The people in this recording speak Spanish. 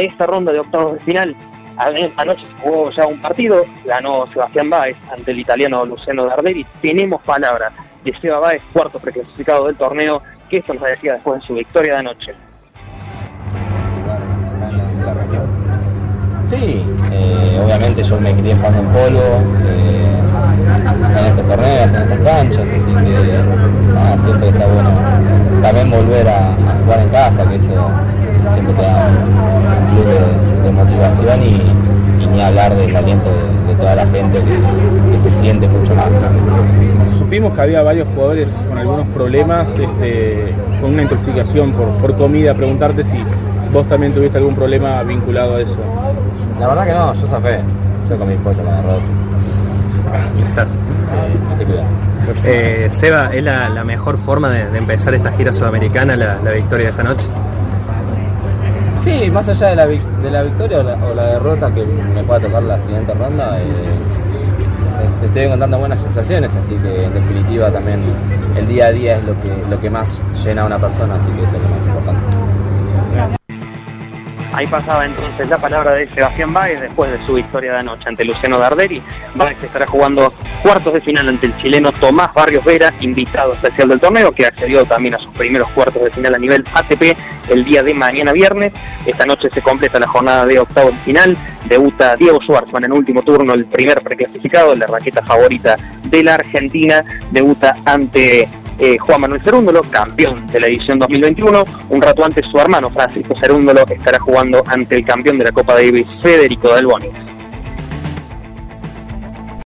esta ronda de octavos de final. Anoche se jugó ya un partido, ganó Sebastián Báez ante el italiano Luciano Darderi. Tenemos palabras de Seba Báez, cuarto preclasificado del torneo, que esto nos decía después de su victoria de anoche. Sí, eh, obviamente yo me crié jugando en polo, eh, en estos torneos, en estas canchas, así que siempre está bueno también volver a, jugar en casa, que eso, siempre te da un club de, motivación y, ni hablar del aliento de, toda la gente que, se siente mucho más. Supimos que había varios jugadores con algunos problemas, este, con una intoxicación por, por comida, preguntarte si vos también tuviste algún problema vinculado a eso. La verdad que no, yo zafé. Yo comí pollo con arroz. Estás. Eh, Seba, ¿es la, mejor forma de, empezar esta gira sudamericana, la, victoria de esta noche? Sí, más allá de la, victoria o la, derrota que me pueda tocar la siguiente ronda, eh, te estoy encontrando buenas sensaciones, así que en definitiva también el día a día es lo que, lo que más llena a una persona, así que eso es lo más importante. Ahí pasaba entonces la palabra de Sebastián Báez después de su victoria de anoche ante Luciano Darderi. Báez estará jugando cuartos de final ante el chileno Tomás Barrios Vera, invitado especial del torneo, que accedió también a sus primeros cuartos de final a nivel ATP el día de mañana viernes. Esta noche se completa la jornada de octavo de final. Debuta Diego Schwartzman en último turno, el primer preclasificado, la raqueta favorita de la Argentina. Debuta ante eh, Juan Manuel Cerúndolo, campeón de la edición 2021. Un rato antes su hermano Francisco Cerúndolo estará jugando ante el campeón de la Copa Davis, Federico Del Bonis.